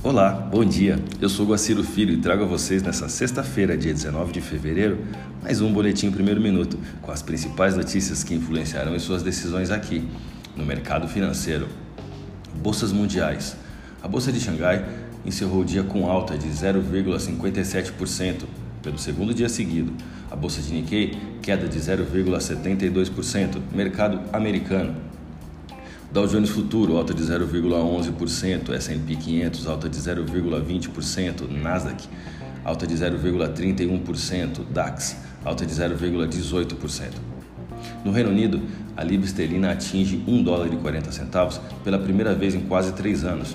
Olá, bom dia. Eu sou Guaciro Filho e trago a vocês nessa sexta-feira, dia 19 de fevereiro, mais um boletim primeiro minuto com as principais notícias que influenciarão em suas decisões aqui no mercado financeiro. Bolsas mundiais. A bolsa de Xangai encerrou o dia com alta de 0,57% pelo segundo dia seguido. A bolsa de Nikkei queda de 0,72%. Mercado americano Dow Jones Futuro alta de 0,11%, S&P 500 alta de 0,20%, Nasdaq alta de 0,31%, DAX alta de 0,18%. No Reino Unido, a libra esterlina atinge 1 dólar e 40 centavos pela primeira vez em quase três anos,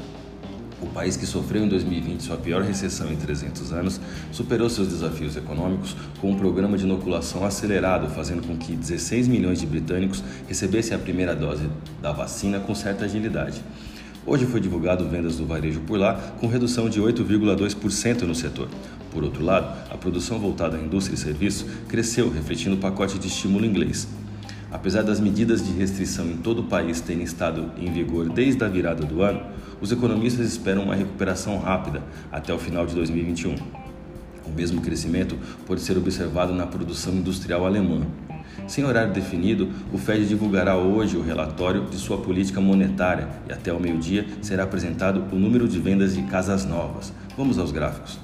o país que sofreu em 2020 sua pior recessão em 300 anos superou seus desafios econômicos com um programa de inoculação acelerado, fazendo com que 16 milhões de britânicos recebessem a primeira dose da vacina com certa agilidade. Hoje foi divulgado vendas do varejo por lá, com redução de 8,2% no setor. Por outro lado, a produção voltada à indústria e serviços cresceu, refletindo o pacote de estímulo inglês. Apesar das medidas de restrição em todo o país terem estado em vigor desde a virada do ano, os economistas esperam uma recuperação rápida até o final de 2021. O mesmo crescimento pode ser observado na produção industrial alemã. Sem horário definido, o Fed divulgará hoje o relatório de sua política monetária e até o meio-dia será apresentado o número de vendas de casas novas. Vamos aos gráficos.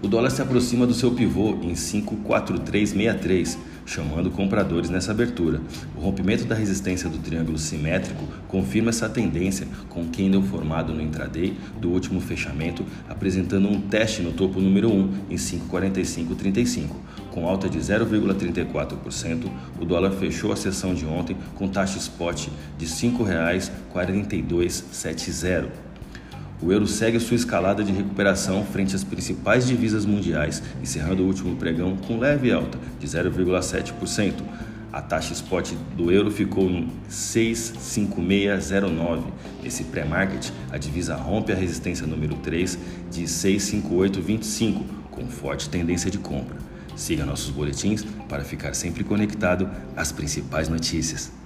O dólar se aproxima do seu pivô em 54363 chamando compradores nessa abertura. O rompimento da resistência do triângulo simétrico confirma essa tendência, com o candle formado no intraday do último fechamento, apresentando um teste no topo número 1 em 5,4535. Com alta de 0,34%, o dólar fechou a sessão de ontem com taxa spot de R$ 5,4270. O euro segue sua escalada de recuperação frente às principais divisas mundiais, encerrando o último pregão com leve alta de 0,7%. A taxa spot do euro ficou em 65609. Nesse pré-market, a divisa rompe a resistência número 3 de 65825, com forte tendência de compra. Siga nossos boletins para ficar sempre conectado às principais notícias.